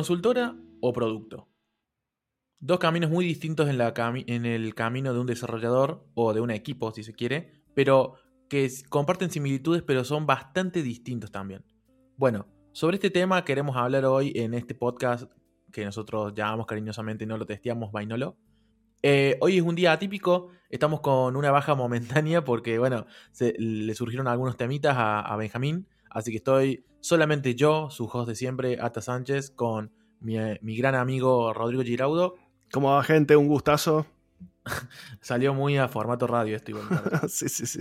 Consultora o producto. Dos caminos muy distintos en, el camino de un desarrollador o de un equipo, si se quiere, pero que comparten similitudes, pero son bastante distintos también. Bueno, sobre este tema queremos hablar hoy en este podcast que nosotros llamamos cariñosamente No lo testeamos, Vainolo. Eh, hoy es un día atípico, estamos con una baja momentánea porque, bueno, le surgieron algunos temitas a, Benjamín, así que estoy solamente yo, su host de siempre, Ata Sánchez, con mi, mi gran amigo Rodrigo Giraudo. ¿Cómo va, gente? Un gustazo. Salió muy a formato radio esto igual. sí, sí, sí.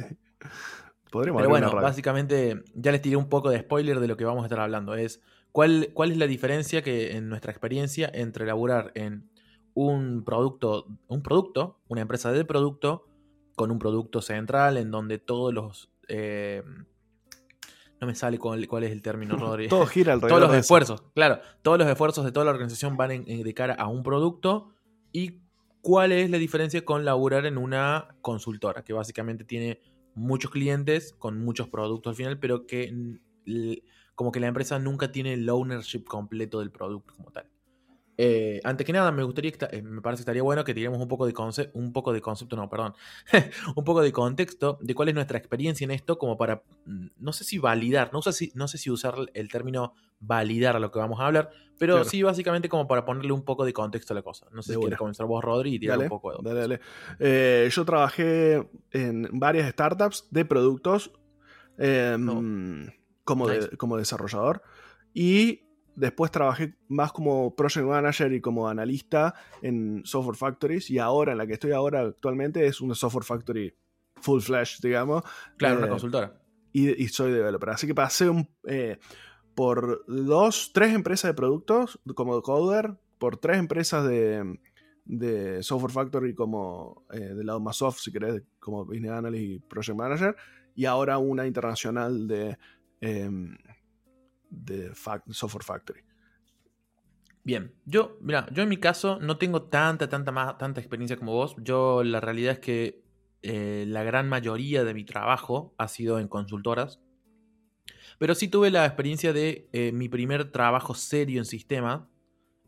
Podríamos Pero bueno, básicamente ya les tiré un poco de spoiler de lo que vamos a estar hablando. Es cuál, cuál es la diferencia que en nuestra experiencia entre elaborar en un producto, un producto, una empresa de producto, con un producto central en donde todos los... Eh, no me sale cuál, es el término, Rodri. Todo gira alrededor. Todos los esfuerzos, claro. Todos los esfuerzos de toda la organización van en, de cara a un producto y cuál es la diferencia con laburar en una consultora, que básicamente tiene muchos clientes con muchos productos al final, pero que como que la empresa nunca tiene el ownership completo del producto como tal. Eh, antes que nada, me gustaría, eh, me parece que estaría bueno que tiremos un poco de concepto, un poco de concepto, no, perdón, un poco de contexto de cuál es nuestra experiencia en esto, como para, mm, no sé si validar, no sé si, no sé si usar el término validar a lo que vamos a hablar, pero sí básicamente como para ponerle un poco de contexto a la cosa. No sé si quieres comenzar vos, Rodri, y tirar un poco de... Dale, dale. Eh, yo trabajé en varias startups de productos em, como, como desarrollador y Después trabajé más como project manager y como analista en software factories y ahora en la que estoy ahora actualmente es una software factory full flash, digamos. Claro, una eh, consultora. Y, soy developer. Así que pasé eh, por dos, tres empresas de productos como coder, por tres empresas de, software factory como eh, del lado más soft, si querés, como business analyst y project manager, y ahora una internacional de de Software Factory. Bien, yo, mira, yo en mi caso no tengo tanta, tanta, más, tanta experiencia como vos. Yo la realidad es que eh, la gran mayoría de mi trabajo ha sido en consultoras. Pero sí tuve la experiencia de eh, mi primer trabajo serio en sistema.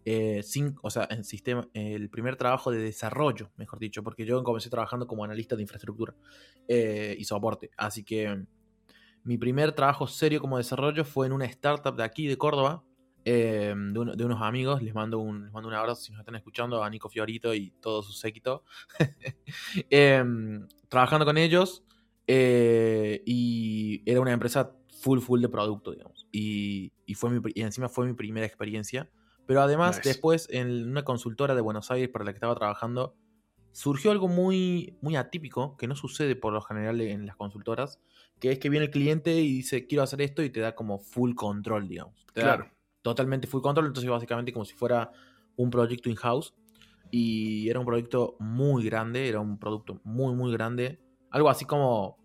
Eh, sin, o sea, en sistema, el primer trabajo de desarrollo, mejor dicho, porque yo comencé trabajando como analista de infraestructura y soporte. Así que mi primer trabajo serio como desarrollo fue en una startup de aquí, de Córdoba, eh, de, unos amigos. Les mando, un, les mando un abrazo si nos están escuchando, a Nico Fiorito y todo su séquito. Em, trabajando con ellos. Eh, y era una empresa full, full de producto, digamos. Y, fue y encima fue mi primera experiencia. Pero además, después en una consultora de Buenos Aires para la que estaba trabajando, surgió algo muy, muy atípico, que no sucede por lo general en las consultoras, que es que viene el cliente y dice, quiero hacer esto y te da como full control, digamos. claro. totalmente full control, entonces básicamente como si fuera un proyecto in-house. Y era un proyecto muy grande, era un producto muy, muy grande. Algo así como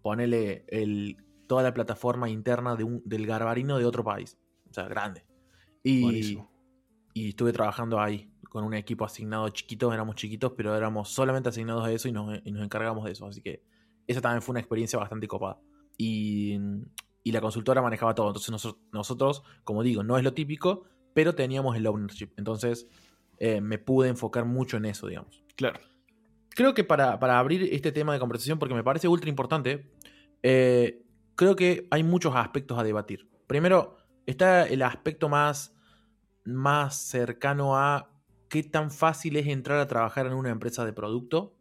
ponerle el, toda la plataforma interna de un, del garbarino de otro país. O sea, grande. Y, y estuve trabajando ahí con un equipo asignado chiquito, éramos chiquitos, pero éramos solamente asignados a eso y nos, y nos encargamos de eso. Así que esa también fue una experiencia bastante copada. Y, la consultora manejaba todo. Entonces nosotros, como digo, no es lo típico, pero teníamos el ownership. Entonces eh, me pude enfocar mucho en eso, digamos. Claro. Creo que para, abrir este tema de conversación, porque me parece ultra importante, eh, creo que hay muchos aspectos a debatir. Primero, está el aspecto más, más cercano a qué tan fácil es entrar a trabajar en una empresa de producto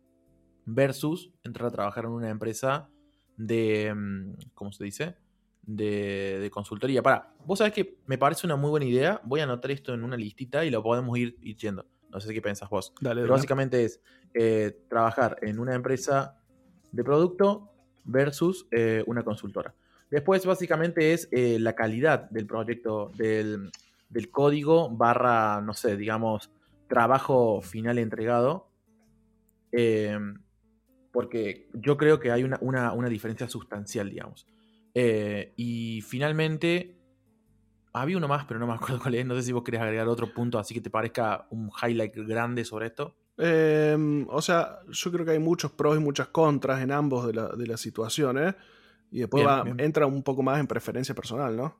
versus entrar a trabajar en una empresa de, mm, ¿cómo se dice? De, consultoría. Para, vos sabés que me parece una muy buena idea. Voy a anotar esto en una listita y lo podemos ir, yendo. No sé qué pensás vos. Pero básicamente es eh, trabajar en una empresa de producto versus eh, una consultora. Después básicamente es eh, la calidad del proyecto, del, del, código barra, no sé, digamos, trabajo final entregado porque yo creo que hay una, diferencia sustancial, digamos. Eh, y finalmente, había uno más, pero no me acuerdo cuál es. No sé si vos querés agregar otro punto así que te parezca un highlight grande sobre esto. Em, o sea, yo creo que hay muchos pros y muchas contras en ambos de, la, las situaciones. Y después entra un poco más en preferencia personal, ¿no?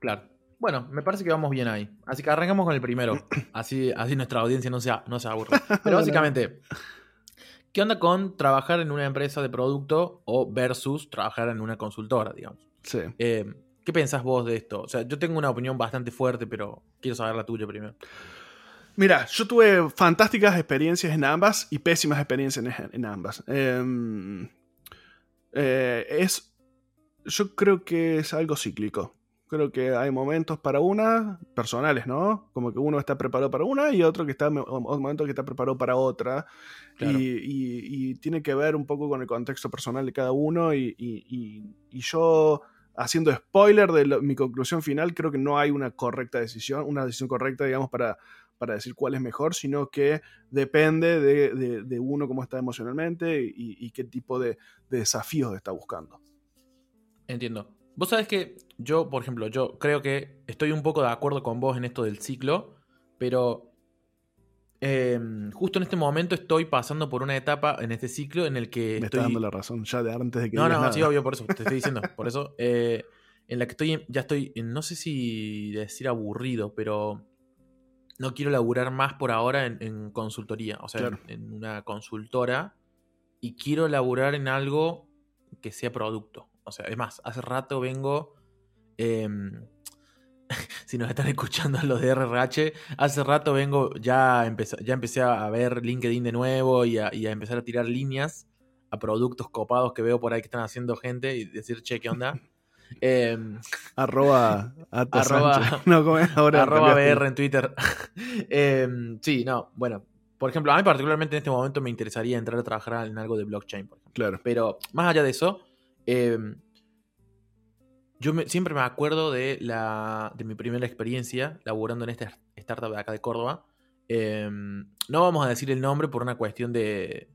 Claro. Bueno, me parece que vamos bien ahí. Así que arrancamos con el primero. Así, así nuestra audiencia no se, no se aburre. Pero básicamente, ¿qué onda con trabajar en una empresa de producto o versus trabajar en una consultora, digamos? Sí. Eh, ¿Qué pensás vos de esto? O sea, yo tengo una opinión bastante fuerte, pero quiero saber la tuya primero. Mira, yo tuve fantásticas experiencias en ambas y pésimas experiencias en, en ambas. Em, eh, es, yo creo que es algo cíclico. Creo que hay momentos para una, personales, ¿no? Como que uno está preparado para una y otro que está, otro momento que está preparado para otra. Claro. Y, y- y tiene que ver un poco con el contexto personal de cada uno. Y, yo, haciendo spoiler de lo- mi conclusión final, creo que no hay una correcta decisión, una decisión correcta, digamos, para, para decir cuál es mejor, sino que depende de, de- de uno cómo está emocionalmente y, y qué tipo de, de desafíos está buscando. Entiendo. Vos sabés que yo, por ejemplo, yo creo que estoy un poco de acuerdo con vos en esto del ciclo, pero eh, justo en este momento estoy pasando por una etapa en este ciclo en el que Me estoy... está dando la razón ya de antes de que No, digas no, nada. sí, obvio, por eso, te estoy diciendo, por eso, eh, en la que estoy, ya estoy, no sé si decir aburrido, pero no quiero laburar más por ahora en, en consultoría, o sea, Claro. en, en una consultora, y quiero laburar en algo que sea producto. O sea, es más, hace rato vengo, em, si nos están escuchando los de RRH, hace rato vengo, ya, empecé, ya empecé a ver LinkedIn de nuevo y a, y a empezar a tirar líneas a productos copados que veo por ahí que están haciendo gente y decir, che, ¿qué onda? Em, Arroba, Arroba- arroba. BR en Twitter. Em, sí, no, bueno. Por ejemplo, a mí particularmente en este momento me interesaría entrar a trabajar en algo de blockchain, por ejemplo. Claro. Pero más allá de eso, eh, yo me- siempre me acuerdo de, la, de mi primera experiencia laburando en esta startup de acá de Córdoba. Eh, no vamos a decir el nombre por una cuestión de,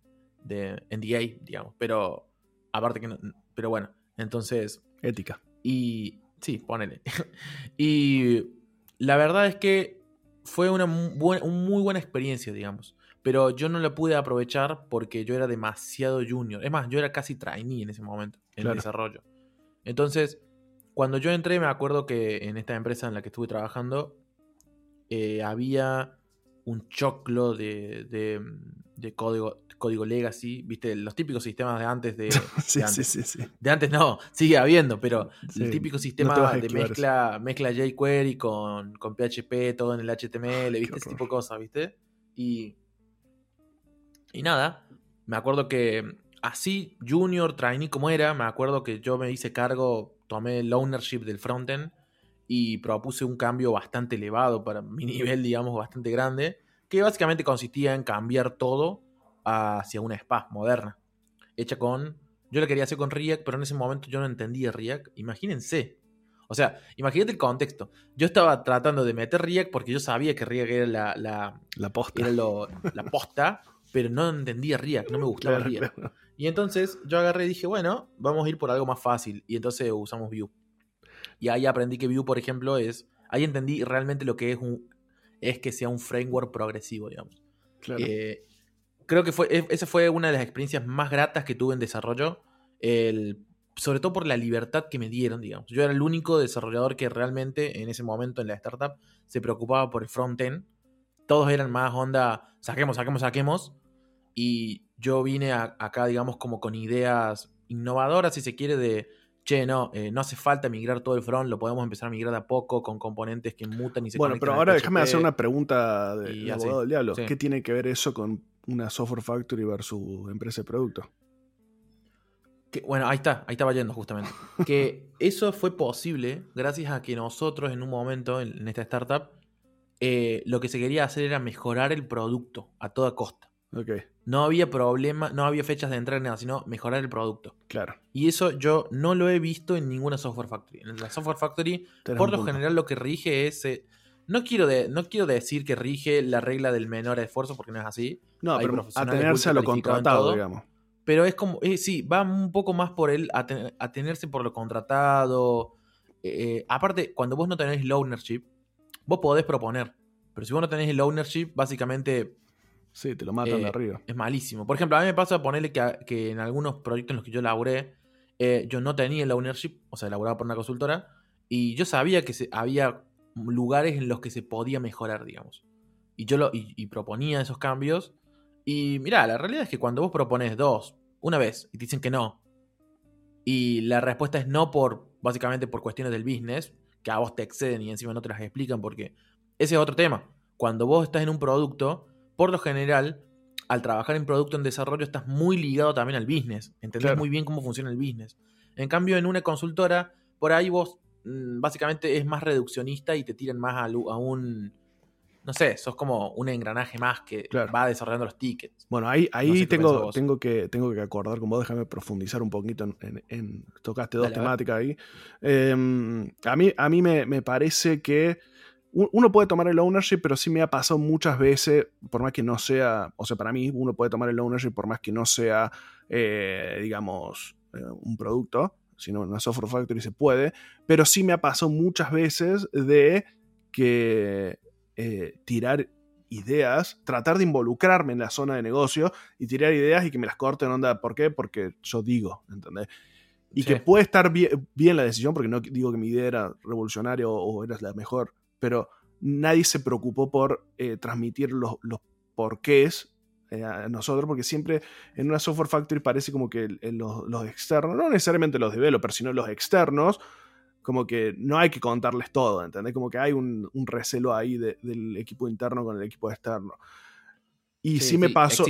de NDA, digamos, pero aparte que no, pero bueno, entonces Ética. y sí, ponele. y la verdad es que fue una un muy buena experiencia, digamos. Pero yo no la pude aprovechar porque yo era demasiado junior. Es más, yo era casi trainee en ese momento, en Claro. desarrollo. Entonces, cuando yo entré, me acuerdo que en esta empresa en la que estuve trabajando, eh, había un choclo de, de- de código, código legacy, viste, los típicos sistemas de antes de, Sí, de sí, antes. sí, sí. De antes no, sigue habiendo, pero el típico sistema de mezcla, mezcla jQuery con, con PHP, todo en el HTML, ¿viste? Ese tipo de cosas, ¿viste? Y, y nada, me acuerdo que así, junior, trainee como era, me acuerdo que yo me hice cargo, tomé el ownership del frontend y propuse un cambio bastante elevado para mi nivel, digamos, bastante grande, que básicamente consistía en cambiar todo hacia una spa moderna, hecha con... Yo la quería hacer con React, pero en ese momento yo no entendía React. Imagínense. O sea, imagínate el contexto. Yo estaba tratando de meter React porque yo sabía que React era la, la- La posta. era lo- la posta, pero no entendía React, no me gustaba Claro, React. claro. Y entonces yo agarré y dije, bueno, vamos a ir por algo más fácil. Y entonces usamos Vue. Y ahí aprendí que Vue, por ejemplo, es. Ahí entendí realmente lo que es un. Es que sea un framework progresivo, digamos. Claro. Eh, creo que fue, e- esa fue una de las experiencias más gratas que tuve en desarrollo. El, sobre todo por la libertad que me dieron, digamos. Yo era el único desarrollador que realmente en ese momento en la startup se preocupaba por el front-end. Todos eran más onda, saquemos, saquemos, saquemos. Y yo vine a- acá, digamos, como con ideas innovadoras, si se quiere, de, che, no, eh, no hace falta migrar todo el front, lo podemos empezar a migrar de a poco con componentes que mutan y se Bueno, pero ahora déjame hacer una pregunta de, y de así. abogado del diablo. Sí. ¿Qué tiene que ver eso con una software factory versus empresa de producto? Que- bueno, ahí está, ahí estaba yendo justamente. Que eso fue posible gracias a que nosotros en un momento en, en esta startup eh, lo que se quería hacer era mejorar el producto a toda costa. No había problema, no había fechas de entrega nada, sino mejorar el producto. claro. Y eso yo no lo he visto en ninguna software factory. En la software factory, Tenés por lo punto. general, lo que rige es. eh, no, quiero de- no quiero decir que rige la regla del menor esfuerzo, porque no es así. No, hay pero atenerse a lo contratado, todo. digamos. Pero es como, eh, sí, va un poco más por el aten- atenerse por lo contratado. Eh, aparte, cuando vos no tenés el ownership, vos podés proponer. Pero si vos no tenés el ownership, básicamente Sí, te lo matan Eh, de arriba. es malísimo. Por ejemplo, a mí me pasa ponerle que, a- que en algunos proyectos en los que yo laburé, eh, yo no tenía el ownership, o sea, laburaba por una consultora, y yo sabía que se, había lugares en los que se podía mejorar, digamos. Y yo lo, y, proponía esos cambios. Y mira, la realidad es que cuando vos propones dos, una vez, y te dicen que no, y la respuesta es no por, básicamente por cuestiones del business, que a vos te exceden y encima no te las explican porque ese es otro tema. Cuando vos estás en un producto, por lo general, al trabajar en producto en desarrollo estás muy ligado también al business. Entendés muy bien cómo funciona el business. En cambio, en una consultora, por ahí vos mm, básicamente es más reduccionista y te tiran más a, a un no sé, sos como un engranaje más que va desarrollando los tickets. Bueno, ahí, ahí tengo, tengo, que, tengo que acordar con vos, déjame profundizar un poquito en, tocaste dos temáticas ahí. Em, a mí, a mí me, parece que uno puede tomar el ownership, pero sí me ha pasado muchas veces, por más que no sea, o sea, para mí uno puede tomar el ownership por más que no sea, eh, digamos, eh, un producto, sino una software factory se puede, pero sí me ha pasado muchas veces de que eh, tirar ideas, tratar de involucrarme en la zona de negocio y tirar ideas y que me las corten onda. ¿Por qué? Porque yo digo, ¿entendés? Y que puede estar bien, la decisión, porque no digo que mi idea era revolucionaria o, era la mejor, pero nadie se preocupó por eh, transmitir los, los porqués eh, a nosotros, porque siempre en una software factory parece como que los, los, externos, no necesariamente los developers, sino los externos, como que no hay que contarles todo, ¿entendés? Como que hay un, recelo ahí del equipo interno con el equipo externo. Y sí, me pasó.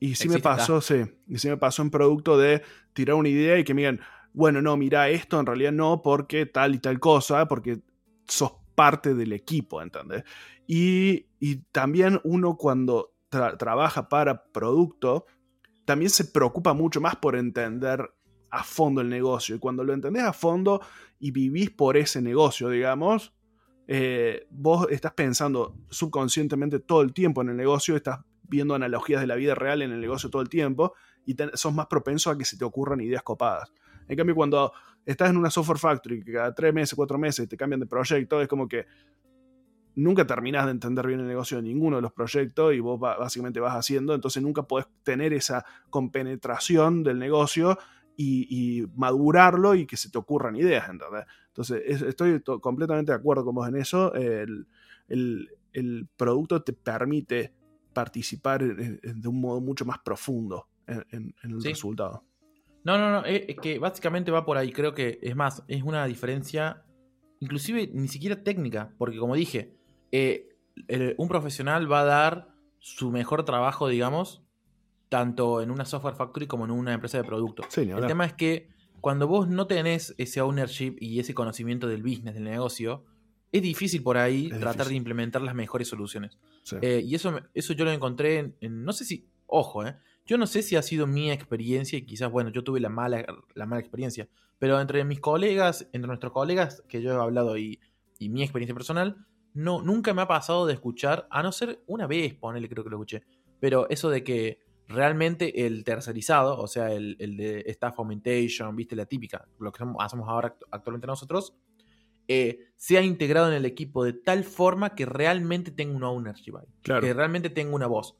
Y sí me pasó, sí. Y sí me pasó en producto de tirar una idea y que me digan, bueno, no, mira, esto en realidad no, porque tal y tal cosa, porque sos parte del equipo, ¿entendés? Y, también uno cuando trabaja para producto, también se preocupa mucho más por entender a fondo el negocio. Y cuando lo entendés a fondo y vivís por ese negocio, digamos, eh, vos estás pensando subconscientemente todo el tiempo en el negocio, estás viendo analogías de la vida real en el negocio todo el tiempo y sos más propenso a que se te ocurran ideas copadas. En cambio, cuando estás en una software factory que cada tres meses, cuatro meses te cambian de proyecto, es como que nunca terminás de entender bien el negocio de ninguno de los proyectos y vos básicamente vas haciendo, entonces nunca podés tener esa compenetración del negocio y, madurarlo y que se te ocurran ideas, ¿entendés? Entonces, estoy completamente de acuerdo con vos en eso. El, producto te permite participar de un modo mucho más profundo en, el resultado. No, no, no, es que básicamente va por ahí. Creo que es más, es una diferencia, inclusive ni siquiera técnica, porque como dije, eh, un profesional va a dar su mejor trabajo, digamos, tanto en una software factory como en una empresa de producto. el tema es que cuando vos no tenés ese ownership y ese conocimiento del business, del negocio, es difícil por ahí tratar de implementar las mejores soluciones. Eh, y eso, eso yo lo encontré en, no sé si, ojo, eh, yo no sé si ha sido mi experiencia y quizás, bueno, yo tuve la mala, la mala experiencia, pero entre mis colegas, entre nuestros colegas que yo he hablado y, y mi experiencia personal, no, nunca me ha pasado de escuchar, a no ser una vez, ponele, creo que lo escuché, pero eso de que realmente el tercerizado, o sea, el, de staff augmentation, viste, la típica, lo que hacemos ahora actualmente nosotros, eh, sea integrado en el equipo de tal forma que realmente tenga un ownership ahí, que realmente tenga una voz.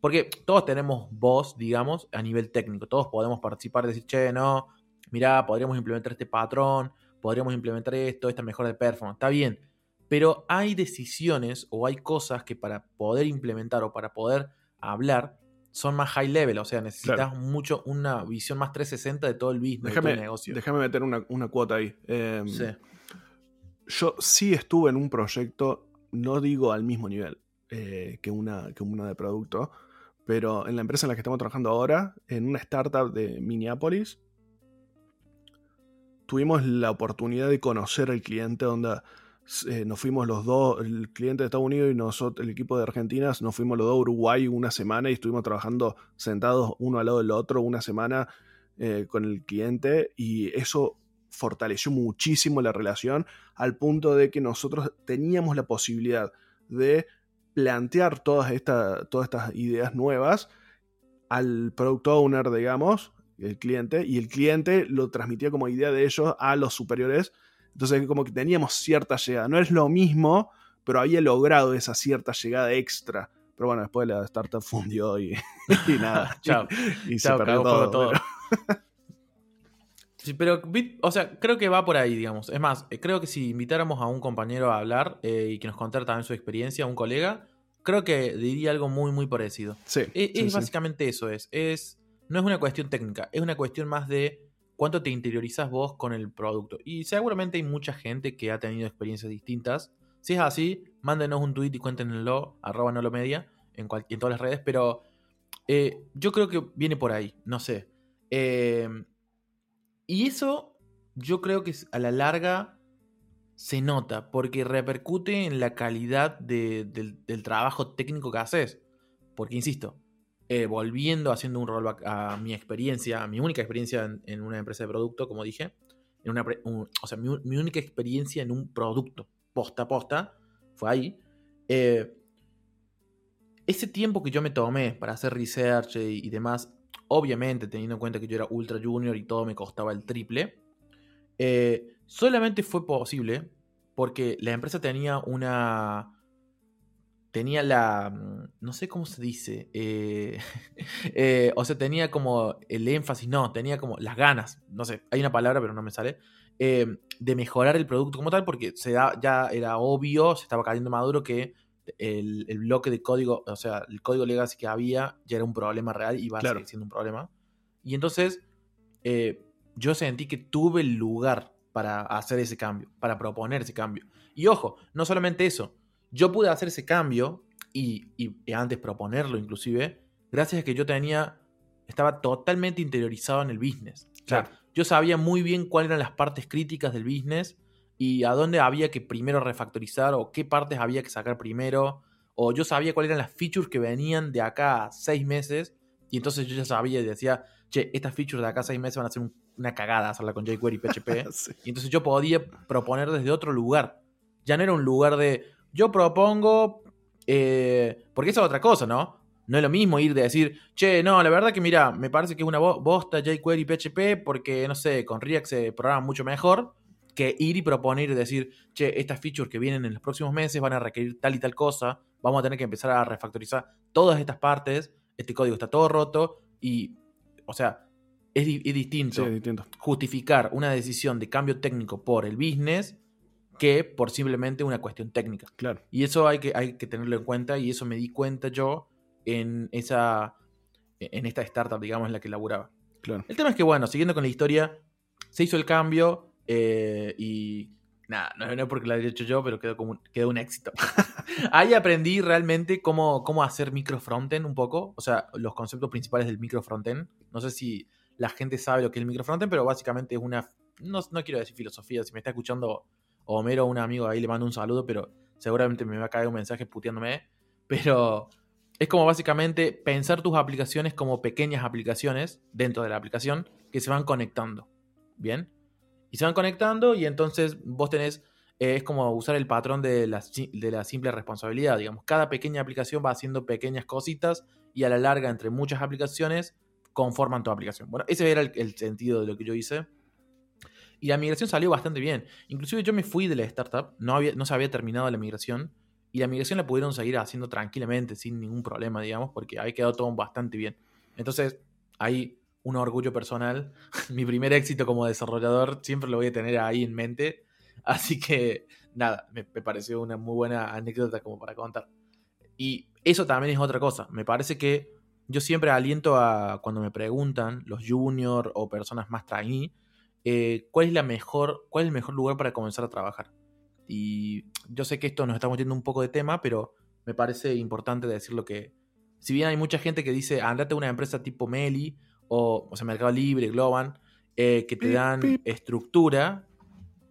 Porque todos tenemos voz, digamos, a nivel técnico. Todos podemos participar y decir, che, no, mira, podríamos implementar este patrón, podríamos implementar esto, esta mejora de performance. Está bien. Pero hay decisiones o hay cosas que para poder implementar o para poder hablar, son más high level, o sea, necesitas mucho una visión más 360 de todo el business, déjame, de negocio. Déjame meter una, cuota ahí. Em, yo sí estuve en un proyecto, no digo al mismo nivel eh, que, una, que una de producto, pero en la empresa en la que estamos trabajando ahora, en una startup de Minneapolis, tuvimos la oportunidad de conocer al cliente donde eh, nos fuimos los dos, el cliente de Estados Unidos y nosotros, el equipo de Argentina, nos fuimos los dos a Uruguay una semana y estuvimos trabajando sentados uno al lado del otro una semana eh, con el cliente y eso fortaleció muchísimo la relación al punto de que nosotros teníamos la posibilidad de plantear todas, todas estas ideas nuevas al product owner, digamos, el cliente, y el cliente lo transmitía como idea de ellos a los superiores entonces, como que teníamos cierta llegada. No es lo mismo, pero había logrado esa cierta llegada extra. Pero bueno, después la startup fundió y, nada. Chao. Y, se perdió todo. Sí, pero, o sea, creo que va por ahí, digamos. Es más, eh, creo que si invitáramos a un compañero a hablar eh, y que nos contara también su experiencia, un colega, creo que diría algo muy, muy parecido. Sí. E, Es, sí, básicamente eso, es, es. No es una cuestión técnica, es una cuestión más de cuánto te interiorizas vos con el producto. Y seguramente hay mucha gente que ha tenido experiencias distintas. Si es así, mándenos un tweet y cuéntenlo, arroba no en, en todas las redes, pero eh, yo creo que viene por ahí, no sé. Eh, y eso yo creo que a la larga se nota, porque repercute en la calidad de- del, del trabajo técnico que haces. Porque, insisto, eh, volviendo haciendo un rollback a mi experiencia, mi única experiencia en, una empresa de producto, como dije, en una, o sea, mi, única experiencia en un producto, posta a posta, fue ahí. Eh, ese tiempo que yo me tomé para hacer research y, y demás, obviamente teniendo en cuenta que yo era ultra junior y todo me costaba el triple, eh, solamente fue posible porque la empresa tenía una... Tenía la... mm, No sé cómo se dice. eh, eh, o sea, tenía como el énfasis, no, tenía como las ganas, no sé, hay una palabra pero no me sale, eh, de mejorar el producto como tal porque se da, ya era obvio, se estaba cayendo maduro que el, el bloque de código, o sea, el código legacy que había ya era un problema real y va Claro. a seguir siendo un problema. Y entonces yo sentí que tuve el lugar para hacer ese cambio, para proponer ese cambio. Y ojo, no solamente eso, yo pude hacer ese cambio y, y- y antes proponerlo inclusive, gracias a que yo tenía, estaba totalmente interiorizado en el business. O sea, yo sabía muy bien cuáles eran las partes críticas del business y a dónde había que primero refactorizar o qué partes había que sacar primero. O yo sabía cuáles eran las features que venían de acá a seis meses. Y entonces yo ya sabía y decía, che, estas features de acá a seis meses van a ser un- una cagada hacerla con jQuery y PHP. Sí. Y entonces yo podía proponer desde otro lugar. Ya no era un lugar de, yo propongo, eh, porque eso es otra cosa, ¿no? No es lo mismo ir de decir, che, no, la verdad que mira, me parece que es una bo- bosta jQuery y PHP porque, no sé, con React se programa mucho mejor que ir y proponer y decir, che, estas features que vienen en los próximos meses van a requerir tal y tal cosa, vamos a tener que empezar a refactorizar todas estas partes, este código está todo roto y, o sea, es, di- es distinto Sí, es distinto. justificar una decisión de cambio técnico por el business que por simplemente una cuestión técnica. Claro. Y eso hay que, hay que tenerlo en cuenta y eso me di cuenta yo en esa en esta startup, digamos, en la que laburaba. Claro. El tema es que, bueno, siguiendo con la historia, se hizo el cambio eh, y nada, no, no es porque lo haya hecho yo, pero quedó, como un, quedó un éxito. Ahí aprendí realmente cómo, cómo hacer micro frontend un poco, o sea, los conceptos principales del micro frontend. No sé si la gente sabe lo que es el micro frontend, pero básicamente es una, no, no quiero decir filosofía, si me está escuchando Homero, un amigo ahí, le mando un saludo, pero seguramente me va a caer un mensaje puteándome, pero es como básicamente pensar tus aplicaciones como pequeñas aplicaciones dentro de la aplicación que se van conectando. ¿Bien? Y se van conectando y entonces vos tenés, eh, es como usar el patrón de la, de la simple responsabilidad, digamos. Cada pequeña aplicación va haciendo pequeñas cositas y a la larga entre muchas aplicaciones conforman tu aplicación. Bueno, ese era el, el sentido de lo que yo hice. Y la migración salió bastante bien. Inclusive yo me fui de la startup, no, había, no se había terminado la migración. Y la migración la pudieron seguir haciendo tranquilamente, sin ningún problema, digamos, porque ahí quedó todo bastante bien. Entonces, ahí un orgullo personal. Mi primer éxito como desarrollador siempre lo voy a tener ahí en mente. Así que, nada, me, me pareció una muy buena anécdota como para contar. Y eso también es otra cosa. Me parece que yo siempre aliento a cuando me preguntan los juniors o personas más trainee, eh, ¿cuál es la mejor, cuál es el mejor lugar para comenzar a trabajar? Y yo sé que esto nos estamos yendo un poco de tema, pero me parece importante decirlo que, si bien hay mucha gente que dice, andate a una empresa tipo Meli, o, o sea, Mercado Libre, Globan, eh, que te Pip, dan pip. estructura.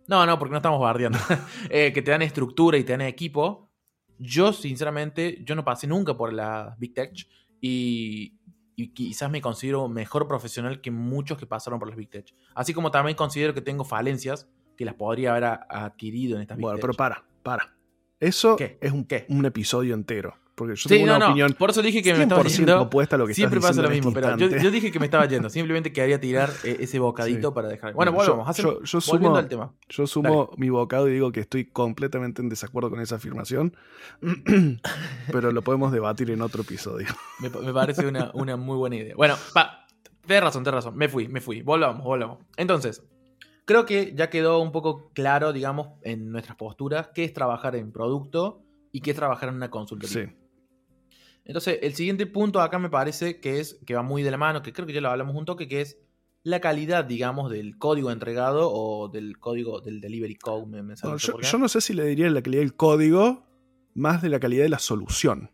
No, no, porque no estamos bardeando. Eh, que te dan estructura y te dan equipo. Yo, sinceramente, yo no pasé nunca por la Big Tech y, y quizás me considero mejor profesional que muchos que pasaron por las Big Tech. Así como también considero que tengo falencias que las podría haber adquirido en estas Big Bueno, Tech. pero para, para. Eso ¿Qué? es un, ¿Qué? un episodio entero. Porque yo Sí, tengo no, una no, opinión por eso dije que me estaba 100% yendo. opuesta a lo que Siempre pasa lo mismo, pero yo, dije que me estaba yendo. Simplemente quería tirar eh, ese bocadito Sí. para dejar. Bueno, yo- volvamos. yo- sumo- al tema. Yo sumo mi bocado y digo que estoy completamente en desacuerdo con esa afirmación, pero lo podemos debatir en otro episodio. Me, me parece una, una muy buena idea. Bueno, pa- Tienes razón, tienes razón. Me fui, me fui. Volvamos, volvamos. Entonces, creo que ya quedó un poco claro, digamos, en nuestras posturas, qué es trabajar en producto y qué es trabajar en una consultoría. Sí. Entonces, el siguiente punto acá me parece que es, que va muy de la mano, que creo que ya lo hablamos un toque, que es la calidad, digamos, del código entregado o del código del delivery code. Me, yo, no sé si le diría la calidad del código más de la calidad de la solución.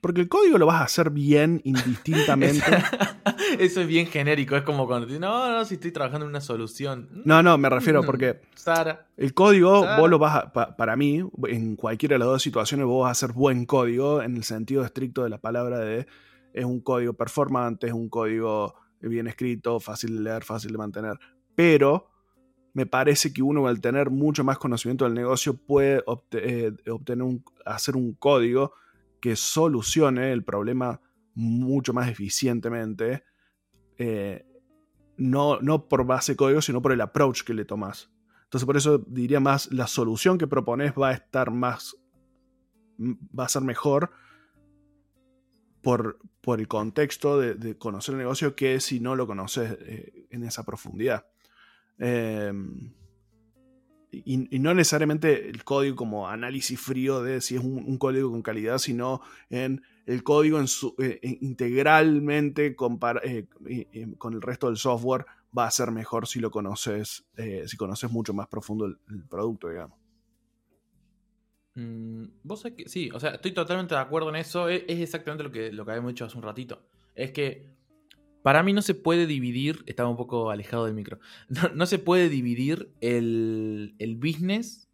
Porque el código lo vas a hacer bien, indistintamente. Eso es bien genérico. Es como cuando no, no, si estoy trabajando en una solución. No, no, me refiero mm, porque. Sara. El código, vos lo vas a. para mí, en cualquiera de las dos situaciones, vos vas a hacer buen código en el sentido estricto de la palabra de. Es un código performante, es un código bien escrito, fácil de leer, fácil de mantener. Pero me parece que uno al tener mucho más conocimiento del negocio puede eh, obtener un, hacer un código que solucione el problema mucho más eficientemente, eh, no, no por base de código, sino por el approach que le tomas. Entonces, por eso diría más, la solución que propones va a estar más, va a ser mejor por, por el contexto de, conocer el negocio que si no lo conoces eh, en esa profundidad. Em, y, no necesariamente el código como análisis frío de si es un, código con calidad, sino en el código su, eh, integralmente eh, con el resto del software va a ser mejor si lo conoces, eh, si conoces mucho más profundo el, producto, digamos. Mm, vos que, sí, o sea, estoy totalmente de acuerdo en eso. Es, es, exactamente lo que, lo que habíamos dicho hace un ratito. Es que para mí no se puede dividir, estaba un poco alejado del micro, no, se puede dividir el, business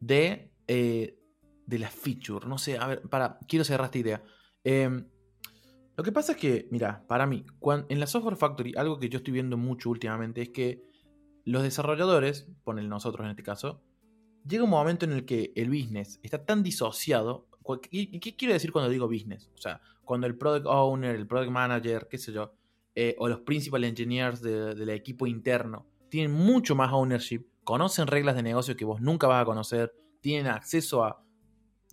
de, eh, de la feature. No sé, a ver, para, quiero cerrar esta idea. Em, lo que pasa es que, mira, para mí, en la Software Factory, algo que yo estoy viendo mucho últimamente es que los desarrolladores, ponen nosotros en este caso, llega un momento en el que el business está tan disociado. ¿Y qué quiero decir cuando digo business? O sea, cuando el product owner, el product manager, qué sé yo, eh, o los principal engineers del equipo interno tienen mucho más ownership, conocen reglas de negocio que vos nunca vas a conocer, tienen acceso a,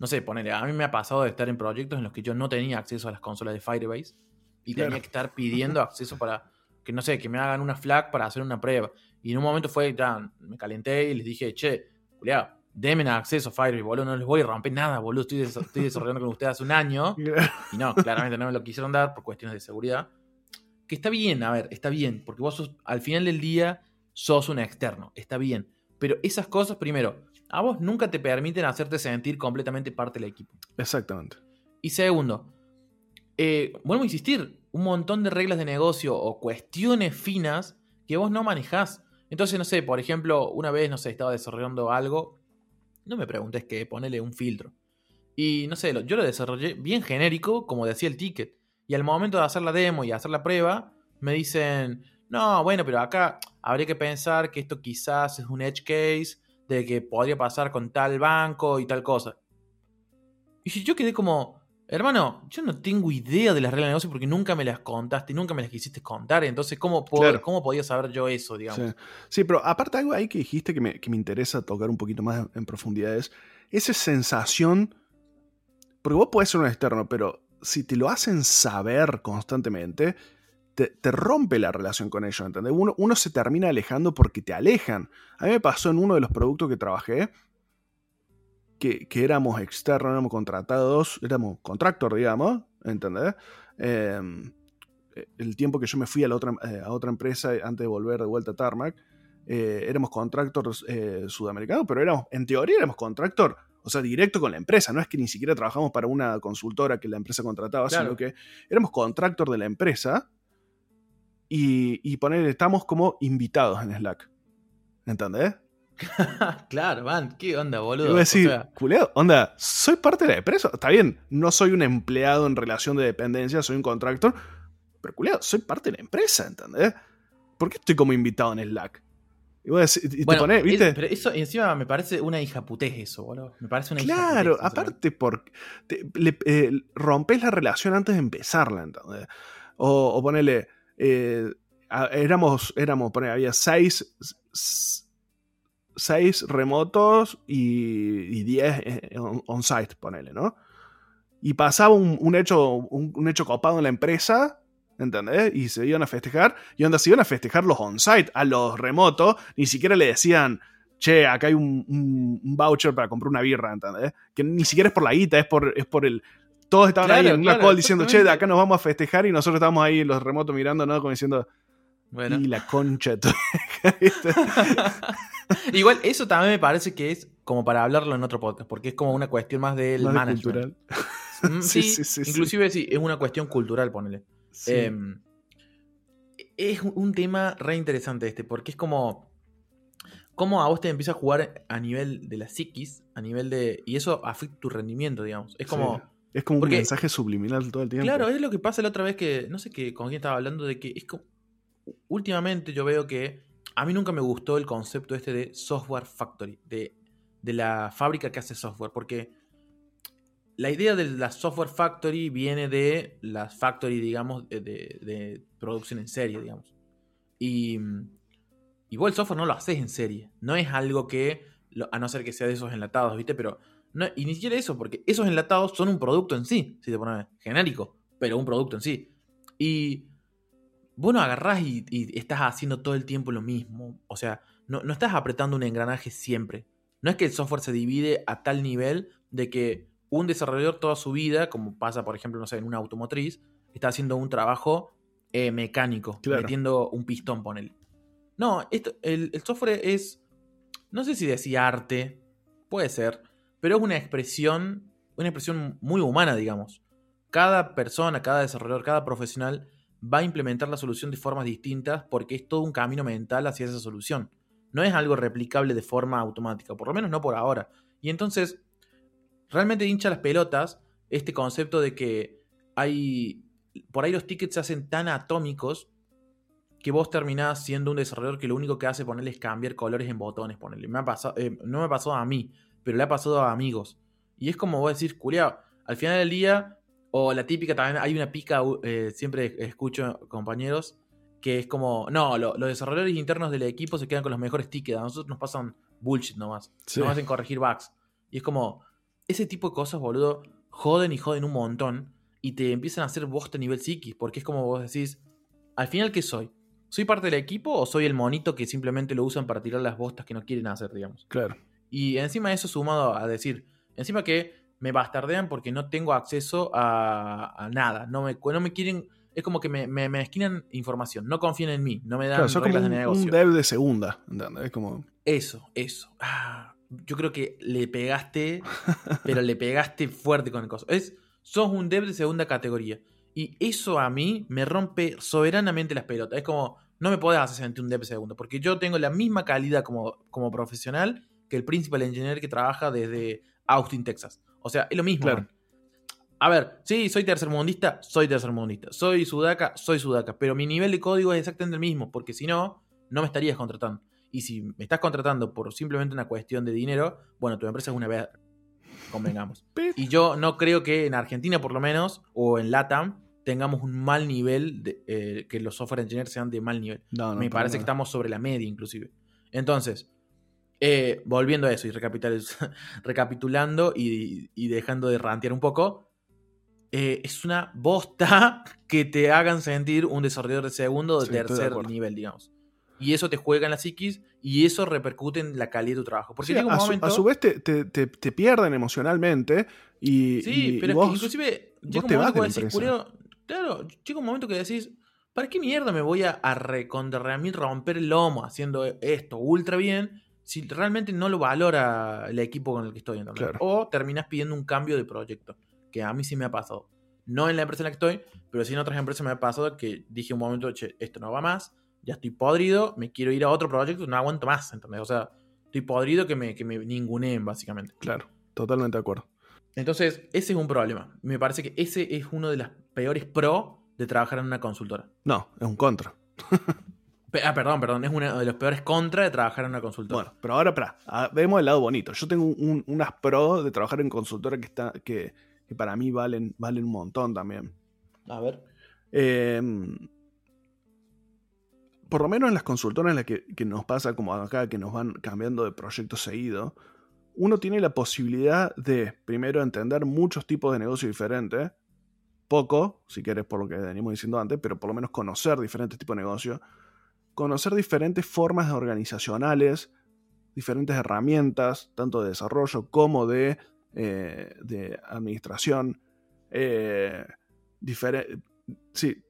no sé, ponele, a mí me ha pasado de estar en proyectos en los que yo no tenía acceso a las consolas de Firebase y tenía que estar pidiendo acceso para que, no sé, que me hagan una flag para hacer una prueba. Y en un momento fue, ya, me calenté y les dije, che, culiado, Demen acceso a Firebase, boludo, no les voy a romper nada, boludo, estoy, desarrollando con ustedes hace un año. Y no, claramente no me lo quisieron dar por cuestiones de seguridad. Que está bien, a ver, está bien, porque vos sos, al final del día sos un externo, está bien. Pero esas cosas, primero, a vos nunca te permiten hacerte sentir completamente parte del equipo. Exactamente. Y segundo, eh, vuelvo a insistir, un montón de reglas de negocio o cuestiones finas que vos no manejás. Entonces, no sé, por ejemplo, una vez, no sé, estaba desarrollando algo no me preguntes qué, ponele un filtro. Y no sé, yo lo desarrollé bien genérico, como decía el ticket. Y al momento de hacer la demo y hacer la prueba, me dicen, no, bueno, pero acá habría que pensar que esto quizás es un edge case de que podría pasar con tal banco y tal cosa. Y yo quedé como, Hermano, yo no tengo idea de las reglas de negocio porque nunca me las contaste, nunca me las quisiste contar. Entonces, ¿cómo, ¿cómo podía saber yo eso, digamos? Sí. pero aparte algo ahí que dijiste que me, interesa tocar un poquito más en, profundidad es esa sensación, porque vos podés ser un externo, pero si te lo hacen saber constantemente, te, rompe la relación con ellos, ¿entendés? Uno, uno se termina alejando porque te alejan. A mí me pasó en uno de los productos que trabajé, que, éramos externos, éramos contratados, éramos contractor, digamos, ¿entendés? Em, el tiempo que yo me fui a, la otra, eh, a otra empresa antes de volver de vuelta a Tarmac, eh, éramos contractors eh, sudamericanos, pero éramos, en teoría éramos contractor, o sea, directo con la empresa, no es que ni siquiera trabajamos para una consultora que la empresa contrataba, sino que éramos contractor de la empresa y, y poner, estamos como invitados en Slack. ¿Entendés? claro, man, ¿qué onda, boludo? Voy a decir, onda, soy parte de la empresa. Está bien, no soy un empleado en relación de dependencia, soy un contractor, pero culiado, soy parte de la empresa, ¿entendés? ¿Por qué estoy como invitado en Slack? Y voy a decir, y te pones, ¿viste? pero eso encima me parece una hijaputez eso, boludo. Me parece una Claro, aparte porque eh, rompes la relación antes de empezarla, ¿entendés? O, o ponele, eh, éramos, éramos, había seis 6 remotos y 10 eh, on-site, ponele, ¿no? Y pasaba un, hecho, un, hecho copado en la empresa ¿Entendés? Y se iban a festejar. Y onda, se iban a festejar los on-site, a los remotos. Ni siquiera le decían, che, acá hay un, un, voucher para comprar una birra, ¿entendés? Que ni siquiera es por la guita, es por, es por el. Todos estaban ahí en una call diciendo, che, de acá nos vamos a festejar. Y nosotros estábamos ahí en los remotos mirando, ¿no? Como diciendo. Bueno. Y la concha. Igual, eso también me parece que es como para hablarlo en otro podcast, porque es como una cuestión más del management. Mm, sí, sí, sí, inclusive sí, es una cuestión cultural, ponele. Em, es un tema re interesante este, porque es como. Cómo a vos te empieza a jugar a nivel de la psiquis, a nivel de. Y eso afecta tu rendimiento, digamos. Es como. Es como un mensaje subliminal todo el tiempo. Claro, es lo que pasa la otra vez que. No sé qué, con quién estaba hablando, de que es como. Últimamente yo veo que. A mí nunca me gustó el concepto este de software factory, de, de la fábrica que hace software, porque la idea de la software factory viene de las factory, digamos, de, producción en serie, digamos. Y, y vos el software no lo haces en serie. No es algo que, a no ser que sea de esos enlatados, ¿viste? Pero, no, y ni siquiera eso, porque esos enlatados son un producto en sí, si te pones genérico, pero un producto en sí. Y vos no agarrás y, estás haciendo todo el tiempo lo mismo. O sea, no, no estás apretando un engranaje siempre. No es que el software se divide a tal nivel de que un desarrollador toda su vida, como pasa por ejemplo, no sé, en una automotriz, está haciendo un trabajo eh, mecánico, metiendo un pistón, ponele. No, esto, el, software es, no sé si decir arte, puede ser, pero es una expresión, una expresión muy humana, digamos. Cada persona, cada desarrollador, cada profesional va a implementar la solución de formas distintas porque es todo un camino mental hacia esa solución. No es algo replicable de forma automática, por lo menos no por ahora. Y entonces, realmente hincha las pelotas este concepto de que hay. Por ahí los tickets se hacen tan atómicos que vos terminás siendo un desarrollador que lo único que hace ponerle es cambiar colores en botones. Ponerle. Me ha pasado, eh, no me ha pasado a mí, pero le ha pasado a amigos. Y es como vos decís, culiao, al final del día, o la típica también, hay una pica, eh, siempre escucho compañeros, que es como, no, los desarrolladores internos del equipo se quedan con los mejores tickets, a nosotros nos pasan bullshit nomás, no hacen corregir bugs. Y es como, ese tipo de cosas, boludo, joden y joden un montón y te empiezan a hacer bosta a nivel psiquis, porque es como vos decís, al final, ¿qué soy? ¿Soy parte del equipo o soy el monito que simplemente lo usan para tirar las bostas que no quieren hacer, digamos? Claro. Y encima de eso sumado a decir, encima que me bastardean porque no tengo acceso a, nada, no me, no me quieren... Es como que me, me, esquinan información, no confían en mí, no me dan reglas de negocio. Un dev de segunda, Es como... Eso, eso. Ah, yo creo que le pegaste, pero le pegaste fuerte con el coso. Es, sos un dev de segunda categoría. Y eso a mí me rompe soberanamente las pelotas. Es como, no me podés hacer sentir un dev de segunda, porque yo tengo la misma calidad como, como profesional que el principal engineer que trabaja desde Austin, Texas. O sea, es lo mismo. A ver, sí, soy tercermundista, soy tercermundista. Soy sudaca, soy sudaca. Pero mi nivel de código es exactamente el mismo, porque si no, no me estarías contratando. Y si me estás contratando por simplemente una cuestión de dinero, bueno, tu empresa es una vez, convengamos. y yo no creo que en Argentina, por lo menos, o en LATAM, tengamos un mal nivel, de, eh, que los software engineers sean de mal nivel. me parece que estamos sobre la media, inclusive. Entonces, eh, volviendo a eso y recapitulando y, dejando de rantear un poco, eh, es una bosta que te hagan sentir un desarrollador de segundo o de tercer nivel, digamos y eso te juega en la psiquis y eso repercute en la calidad de tu trabajo. Porque a, su, vez te, te, pierden emocionalmente y. Sí, pero inclusive llega un momento que decís, claro, llega un momento que decís, ¿para qué mierda me voy a, a romper el lomo haciendo esto ultra bien? Si realmente no lo valora el equipo con el que estoy. O terminas pidiendo un cambio de proyecto, que a mí sí me ha pasado. No en la empresa en la que estoy, pero sí en otras empresas me ha pasado que dije un momento, che, esto no va más ya estoy podrido, me quiero ir a otro proyecto, no aguanto más, ¿entendés? O sea, estoy podrido que me, que me ninguneen, básicamente. Claro, totalmente de acuerdo. Entonces, ese es un problema. Me parece que ese es uno de las peores pro de trabajar en una consultora. No, es un contra. ah, perdón, perdón, es uno de los peores contra de trabajar en una consultora. Bueno, pero ahora, para, ah, vemos el lado bonito. Yo tengo unas pro de trabajar en consultora que, está, que, que para mí valen, valen un montón también. A ver. Eh, por lo menos en las consultoras en las que, nos pasa como acá, que nos van cambiando de proyecto seguido, uno tiene la posibilidad de, primero, entender muchos tipos de negocios diferentes poco, si quieres por lo que venimos diciendo antes, pero por lo menos conocer diferentes tipos de negocio, conocer diferentes formas organizacionales, diferentes herramientas, tanto de desarrollo como de, eh, de administración. Eh, sí,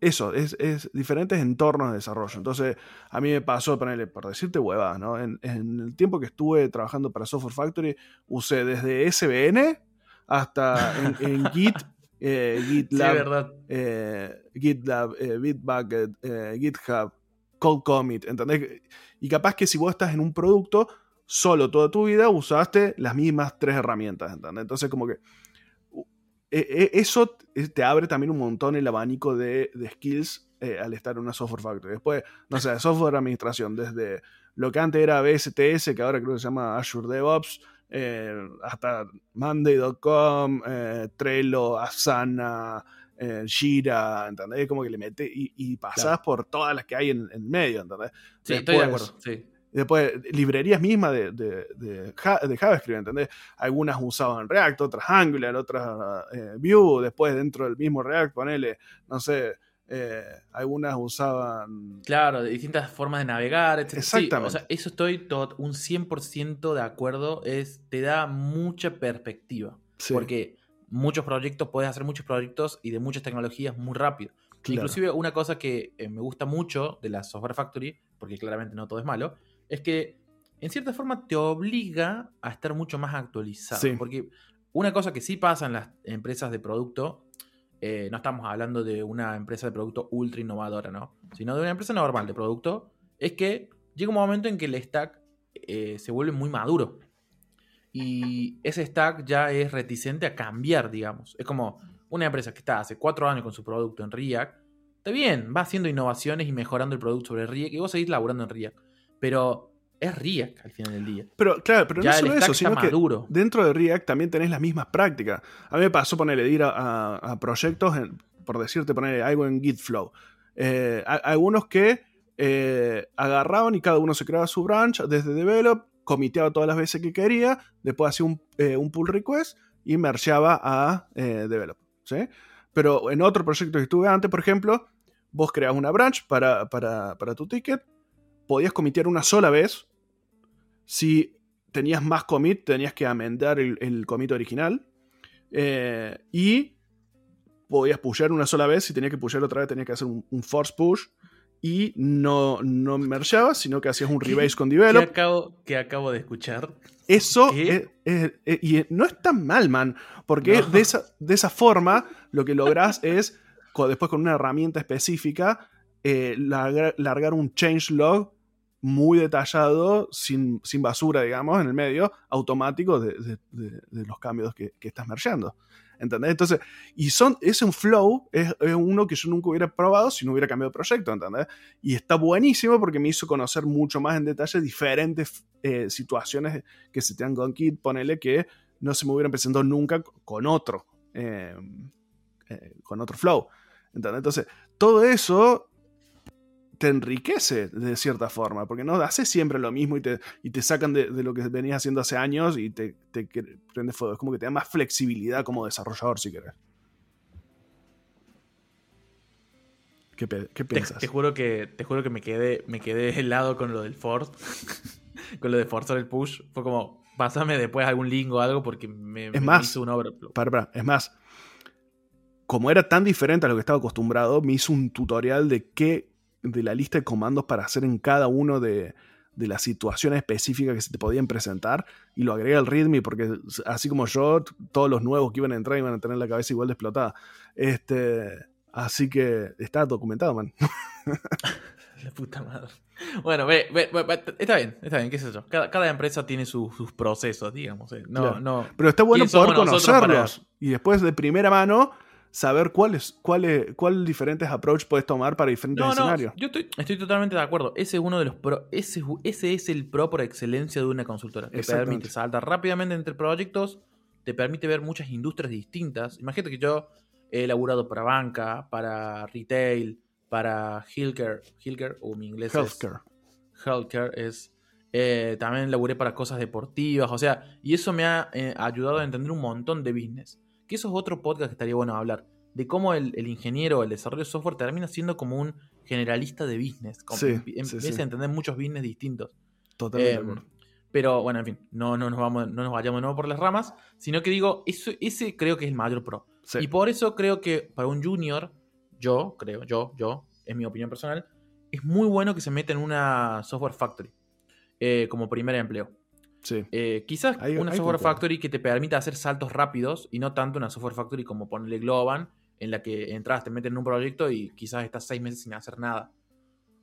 eso, es, diferentes entornos de desarrollo. Entonces, a mí me pasó, ponerle, por decirte hueva, ¿no? En, el tiempo que estuve trabajando para Software Factory, usé desde SBN hasta en, Git, eh, GitLab, eh, GitLab, eh, Bitbucket, GitHub, Cold Commit, ¿entendés? Y capaz que si vos estás en un producto, solo toda tu vida usaste las mismas tres herramientas, ¿entendés? Entonces, como que e, e, eso te abre también un montón el abanico de, skills eh, al estar en una software factory. Después, no sé, software administración, desde lo que antes era BSTS, que ahora creo que se llama Azure DevOps, eh, hasta Monday.com, eh, Trello, Asana, Jira, ¿entendés? Como que le mete y, pasás por todas las que hay en, el medio, ¿entendés? Sí, estoy de acuerdo, sí. Después, librerías mismas de, de, de, JavaScript, ¿entendés? Algunas usaban React, otras Angular, otras eh, Vue, después dentro del mismo React, ponele, no sé, eh, algunas usaban... Claro, de distintas formas de navegar, etc. Exactamente. o sea, eso estoy todo, un 100% de acuerdo, es, te da mucha perspectiva, porque muchos proyectos, puedes hacer muchos proyectos y de muchas tecnologías muy rápido. Inclusive una cosa que eh, me gusta mucho de la Software Factory, porque claramente no todo es malo, es que en cierta forma te obliga a estar mucho más actualizado. Porque una cosa que sí pasa en las empresas de producto, eh, no estamos hablando de una empresa de producto ultra innovadora, ¿no? Sino de una empresa normal de producto, es que llega un momento en que el stack eh, se vuelve muy maduro. Y ese stack ya es reticente a cambiar, digamos. Es como una empresa que está hace cuatro años con su producto en React. Está bien, va haciendo innovaciones y mejorando el producto sobre React y vos seguís laburando en React pero es React al final del día. Pero claro, pero no solo eso, sino que dentro de React también tenés las mismas prácticas. A mí me pasó ponerle ir a, proyectos, por decirte, poner algo en Gitflow. Eh, algunos que eh, agarraban y cada uno se creaba su branch desde develop, comiteaba todas las veces que quería, después hacía un, eh, pull request y mergeaba a develop. ¿sí? Pero en otro proyecto que estuve antes, por ejemplo, vos creas una branch para, para, para tu ticket, podías comitear una sola vez. Si tenías más commit, tenías que amendar el, el commit original. Eh, y podías pushear una sola vez. Si tenías que pushear otra vez, tenías que hacer un, force push. Y no, no mergeabas, sino que hacías un rebase con develop. ¿Qué acabo, que acabo de escuchar. Eso es, y no es tan mal, man. Porque de, esa, de esa forma lo que logras es, después con una herramienta específica, eh, largar, un change log muy detallado, sin, basura, digamos, en el medio, automático de, los cambios que, estás mergeando. ¿Entendés? Entonces, y son, es un flow, es, uno que yo nunca hubiera probado si no hubiera cambiado de proyecto, ¿entendés? Y está buenísimo porque me hizo conocer mucho más en detalle diferentes eh, situaciones que se te han con Kit, ponele que no se me hubieran presentado nunca con otro, eh, eh, con otro flow. ¿entendés? Entonces, todo eso te enriquece de cierta forma, porque no haces siempre lo mismo y te, y te sacan de, lo que venías haciendo hace años y te, te, prende fuego. Es como que te da más flexibilidad como desarrollador, si querés. ¿Qué, qué piensas? Te, juro que, te juro que me quedé, me quedé helado con lo del force, con lo de forzar el push. Fue como, pásame después algún link o algo porque me, es más, hizo un overflow. Para, es más, como era tan diferente a lo que estaba acostumbrado, me hizo un tutorial de qué de la lista de comandos para hacer en cada uno de, las situaciones específicas que se te podían presentar y lo agregué al README porque así como yo, todos los nuevos que iban a entrar iban a tener la cabeza igual de explotada. Este, así que está documentado, man. la puta madre. Bueno, ve, está bien, está bien, qué sé yo. Cada, empresa tiene sus procesos, digamos. Eh. No, no. Pero está bueno poder conocerlos y después de primera mano saber cuáles cuál, cuál diferentes approach puedes tomar para diferentes no, escenarios. yo estoy, estoy, totalmente de acuerdo. Ese es uno de los pro, ese, ese es el pro por excelencia de una consultora. Te permite saltar rápidamente entre proyectos, te permite ver muchas industrias distintas. Imagínate que yo he elaborado para banca, para retail, para healthcare, healthcare o mi inglés healthcare. es healthcare es eh, también laburé para cosas deportivas, o sea, y eso me ha eh, ayudado a entender un montón de business. Que eso es otro podcast que estaría bueno hablar. de cómo el, el ingeniero, el desarrollo de software termina siendo como un generalista de business. Como Sí, em- sí, empieza sí. a entender muchos business distintos. Totalmente. Em, pero bueno, en fin, no, no, nos vamos, no nos vayamos de nuevo por las ramas, sino que digo, eso, ese creo que es el mayor pro. Y por eso creo que para un junior, yo creo, yo, yo, es mi opinión personal, es muy bueno que se meta en una software factory eh, como primer empleo. Sí. Eh, quizás Ahí- una software concuerdo. factory que te permita hacer saltos rápidos y no tanto una software factory como ponerle Globan, en la que entras, te meten en un proyecto y quizás estás seis meses sin hacer nada.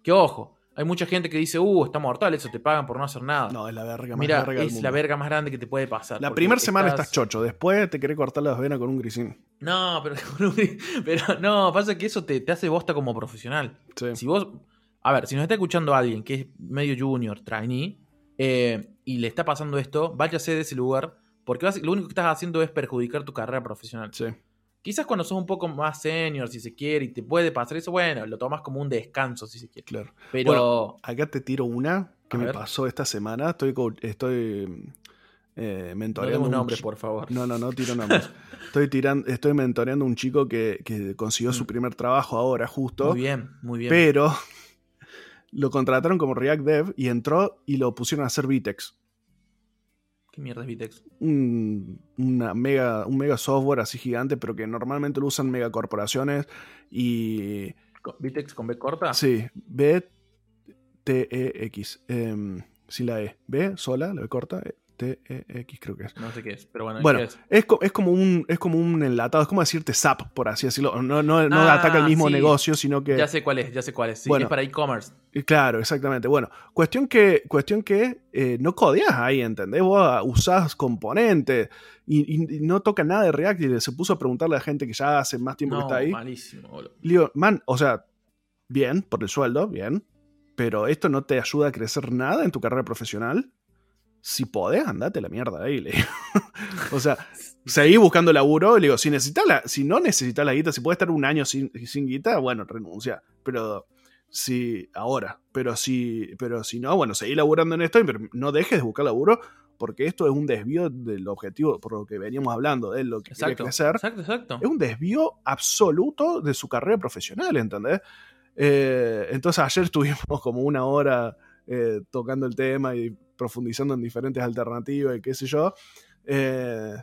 Que ojo, hay mucha gente que dice, uh, está mortal, eso te pagan por no hacer nada. No, es la verga más Mira, del es mundo. la verga más grande que te puede pasar. La primera semana estás chocho, después te querés cortar las venas con un grisín. No, pero, pero no, pasa que eso te, te hace bosta como profesional. Sí. Si vos, a ver, si nos está escuchando alguien que es medio junior, trainee, eh, y le está pasando esto, váyase de ese lugar, porque lo único que estás haciendo es perjudicar tu carrera profesional. Sí. Quizás cuando sos un poco más senior, si se quiere, y te puede pasar eso, bueno, lo tomas como un descanso, si se quiere. Claro. Pero, Acá te tiro una que me ver. pasó esta semana. Estoy, estoy eh, no mentoreando. nombres, chi- por favor. No, no, no tiro nombres. estoy, tirando, estoy mentoreando a un chico que, que consiguió su Mm. primer trabajo ahora, justo. Muy bien, muy bien. Pero lo contrataron como React Dev y entró y lo pusieron a hacer Vitex. ¿Qué mierda es Vitex? un, una mega, un mega software así gigante, pero que normalmente lo usan megacorporaciones y... ¿Con- ¿Vitex con B corta? Sí, B, T, E, X. em, sin la E. B, sola, la B corta, eh, T, E, X creo que es. No sé qué es, pero bueno, Bueno, ¿qué es? es, co- es como un, es como un enlatado, es como decirte SAP, por así decirlo. No, no, no Ah, ataca el mismo sí. negocio, sino que... Ya sé cuál es, ya sé cuál es. Sí, Bueno. es para e-commerce. Claro, exactamente. Bueno, cuestión que, cuestión que eh, no codeas ahí, ¿entendés? Vos usás componentes y, no toca nada de React y se puso a preguntarle a gente que ya hace más tiempo que está ahí. malísimo, boludo. Digo, man, o sea, bien, por el sueldo, bien, pero esto no te ayuda a crecer nada en tu carrera profesional. Si podés, andate a la mierda ahí, le digo. o sea, seguí buscando laburo le digo, si, necesitas la, si no necesitas la guita, si puedes estar un año sin, sin guita, bueno, renuncia. Pero si ahora, pero si, pero si no, bueno, seguí laburando en esto, pero no dejes de buscar laburo porque esto es un desvío del objetivo por lo que veníamos hablando, de lo que quiere Exacto, crecer exacto, exacto. es un desvío absoluto de su carrera profesional, ¿entendés? Eh, entonces ayer estuvimos como una hora eh, tocando el tema y profundizando en diferentes alternativas y qué sé yo. Eh,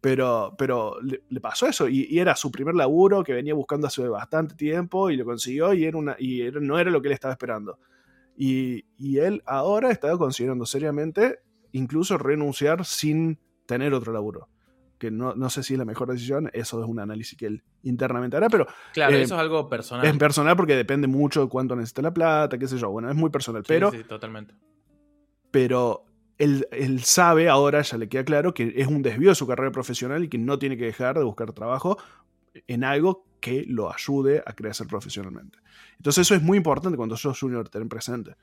pero, pero le, le pasó eso y, era su primer laburo que venía buscando hace bastante tiempo y lo consiguió y, era una, y no era lo que él estaba esperando. Y, y él ahora estaba considerando seriamente incluso renunciar sin tener otro laburo. Que no, no sé si es la mejor decisión, eso es un análisis que él internamente hará, pero Claro, eh, eso es algo personal. es personal porque depende mucho de cuánto necesita la plata, qué sé yo. Bueno, es muy personal, Sí, pero, sí, totalmente. pero él, él sabe ahora, ya le queda claro, que es un desvío de su carrera profesional y que no tiene que dejar de buscar trabajo en algo que lo ayude a crecer profesionalmente. Entonces eso es muy importante cuando sos junior tener presente.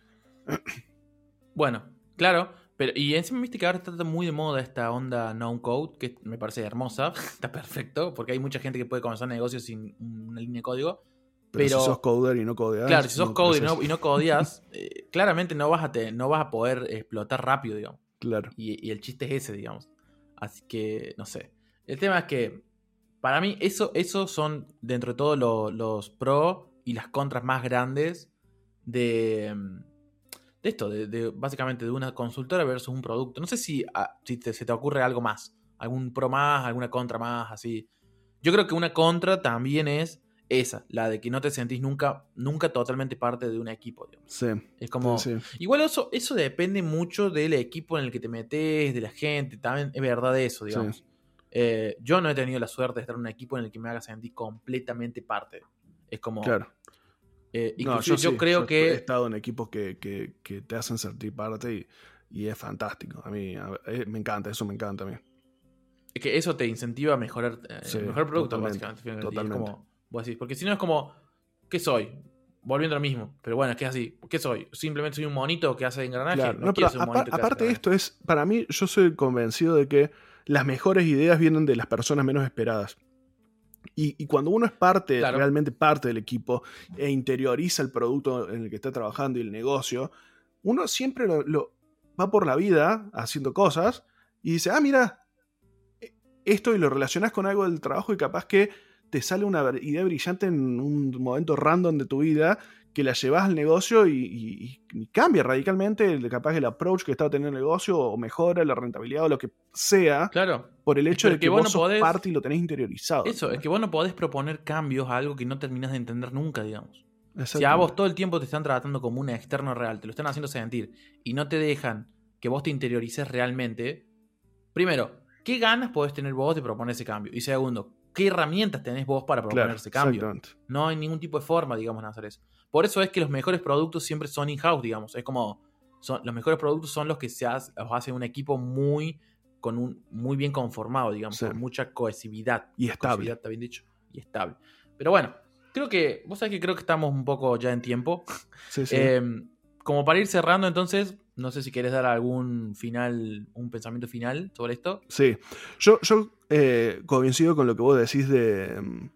Bueno, claro, pero y encima viste que ahora está muy de moda esta onda no code, que me parece hermosa, está perfecto, porque hay mucha gente que puede comenzar negocios sin una línea de código. Pero, Pero- si sos coder y no codeas... Claro, si sos no coder y no, y no codeas, eh, claramente no vas, a te- no vas a poder explotar rápido, digamos. Claro. Y, y el chiste es ese, digamos. Así que, no sé. El tema es que, para mí, eso, eso son, dentro de todo, lo- los pros y las contras más grandes de, mm, de esto, de, de- básicamente de una consultora versus un producto. No sé si, ah, si te- se te ocurre algo más, algún pro más, alguna contra más, así. Yo creo que una contra también es esa, la de que no te sentís nunca, nunca totalmente parte de un equipo, digamos. Sí. Es como... sí. Igual eso, eso depende mucho del equipo en el que te metes, de la gente, también es verdad eso, digamos. Sí. Eh, yo no he tenido la suerte de estar en un equipo en el que me haga sentir completamente parte. Es como... Claro. Eh, No, yo, sí, creo He que... estado en equipos que, que- que te hacen sentir parte y, y es fantástico. A mí a- eh, me encanta, eso me encanta a mí. que eso te incentiva a mejorar eh, Sí, mejorar producto, totalmente, básicamente. Es totalmente. como, vos decís, porque si no es como, ¿qué soy? Volviendo a lo mismo. Pero bueno, es que es así. ¿Qué soy? ¿Simplemente soy un monito que hace engranaje? Claro, No, no, pero ser un monito aparte de esto es, para mí, yo soy convencido de que las mejores ideas vienen de las personas menos esperadas. Y, y cuando uno es parte, Claro. realmente parte del equipo, e interioriza el producto en el que está trabajando y el negocio, uno siempre lo, lo- va por la vida haciendo cosas y dice, ah, mira, e- esto y lo relacionas con algo del trabajo y capaz que te sale una idea brillante en un momento random de tu vida que la llevas al negocio y, cambia radicalmente el, capaz el approach que está teniendo el negocio o mejora la rentabilidad o lo que sea. Claro. Por el hecho de que, vos, sos parte y lo tenés interiorizado. Eso, es que vos no podés proponer cambios a algo que no terminás de entender nunca, digamos. Si a vos todo el tiempo te están tratando como un externo real, te lo están haciendo sentir y no te dejan que vos te interiorices realmente, primero, ¿qué ganas podés tener vos de proponer ese cambio? Y segundo, ¿qué herramientas tenés vos para proponer ese cambio? No hay ningún tipo de forma, digamos, de hacer eso. Por eso es que los mejores productos siempre son in-house, digamos. Es como. Son, los mejores productos son los que se hace, hace un equipo muy. con un muy bien conformado, digamos, con mucha cohesividad. Y estable. está bien dicho. Y estable. Pero bueno, creo que. Vos sabés que creo que estamos un poco ya en tiempo. Sí, sí. Em, como para ir cerrando, entonces, no sé si querés dar algún final, un pensamiento final sobre esto. Sí, yo, yo eh, coincido con lo que vos decís de, em,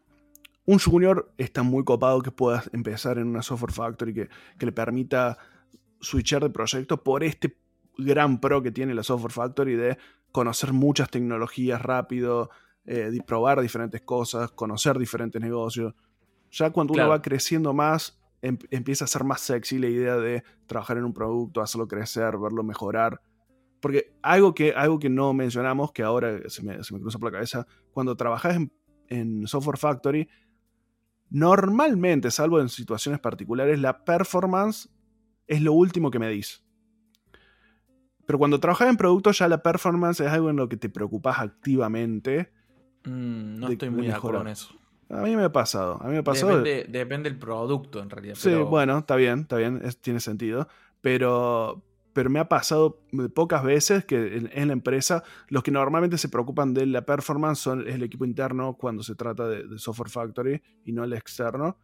un junior está muy copado que pueda empezar en una software factory que, le permita switchar de proyecto por este gran pro que tiene la software factory de conocer muchas tecnologías rápido, eh, probar diferentes cosas, conocer diferentes negocios. Ya cuando uno va creciendo más, em, empieza a ser más sexy la idea de trabajar en un producto, hacerlo crecer, verlo mejorar. Porque algo que, algo que no mencionamos, que ahora se me, cruza por la cabeza, cuando trabajas en, en Software Factory, Normalmente, salvo en situaciones particulares, la performance es lo último que me medís. Pero cuando trabajas en producto, ya la performance es algo en lo que te preocupas activamente. Mm, no estoy muy de acuerdo en eso. A mí me ha pasado. A mí me ha pasado. Depende, del producto, en realidad. Sí, bueno, está bien, está bien, tiene sentido. Pero, pero me ha pasado pocas veces que en, la empresa los que normalmente se preocupan de la performance son el equipo interno cuando se trata de, software factory y no el externo.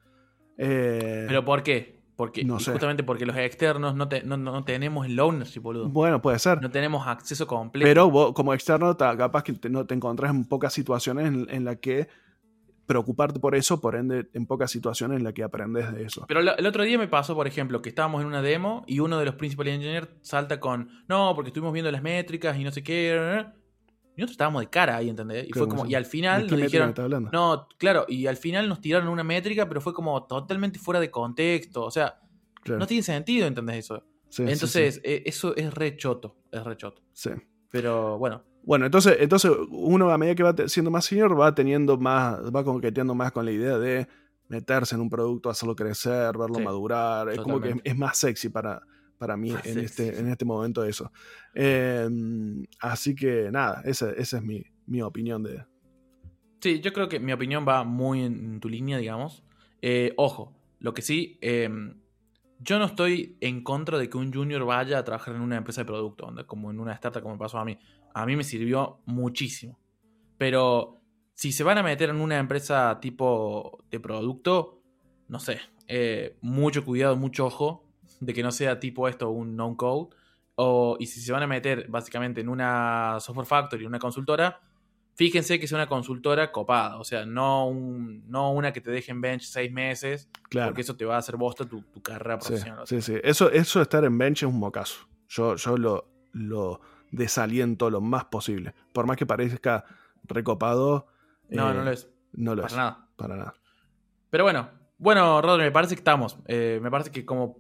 Eh, ¿Pero por qué? Porque, Justamente porque los externos no, no, tenemos el ownership, boludo. Bueno, puede ser. No tenemos acceso completo. Pero vos, como externo, capaz que te, no te encontrás en pocas situaciones en, en las que preocuparte por eso, por ende, en pocas situaciones en las que aprendes de eso. Pero el otro día me pasó, por ejemplo, que estábamos en una demo y uno de los principal engineers salta con, no, porque estuvimos viendo las métricas y no sé qué. Y nosotros estábamos de cara ahí, ¿entendés? Y fue como, y al final nos dijeron, no, claro, y al final nos tiraron una métrica, pero fue como totalmente fuera de contexto. O sea, no tiene sentido, ¿entendés eso? Entonces, eh, eso es re choto, es re choto. Sí. Pero bueno, bueno, entonces, entonces uno a medida que va siendo más senior va teniendo más, va coqueteando más con la idea de meterse en un producto, hacerlo crecer, verlo madurar. Es como que es, más sexy para, para mí en este, en este momento eso. Em, así que nada, esa, es mi, opinión de... Sí, yo creo que mi opinión va muy en tu línea, digamos. Eh, ojo, lo que sí, em, yo no estoy en contra de que un junior vaya a trabajar en una empresa de producto, como en una startup como pasó a mí a mí me sirvió muchísimo. Pero si se van a meter en una empresa tipo de producto, no sé, eh, mucho cuidado, mucho ojo de que no sea tipo esto un non-code. O, y si se van a meter básicamente en una software factory, una consultora, fíjense que sea una consultora copada, o sea, no, no una que te deje en bench seis meses, claro. porque eso te va a hacer bosta tu, tu carrera profesional. Sí, sí, Eso, eso de estar en bench es un mocazo. Yo, yo lo, lo desaliento lo más posible. Por más que parezca recopado. No, no lo es. No lo para es. Nada. Para nada. Pero bueno, bueno, Rodri, me parece que estamos. Eh, me parece que como.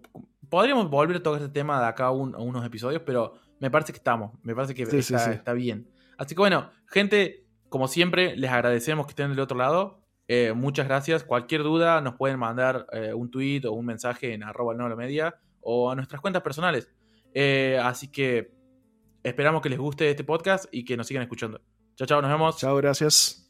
Podríamos volver a tocar este tema de acá a, unos episodios, pero me parece que estamos. Me parece que está, bien. Así que bueno, gente, como siempre, les agradecemos que estén del otro lado. Eh, muchas gracias. Cualquier duda nos pueden mandar eh, un tweet o un mensaje en arroba media o a nuestras cuentas personales. así que Esperamos que les guste este podcast y que nos sigan escuchando. Chao, chao, nos vemos. Chao, gracias.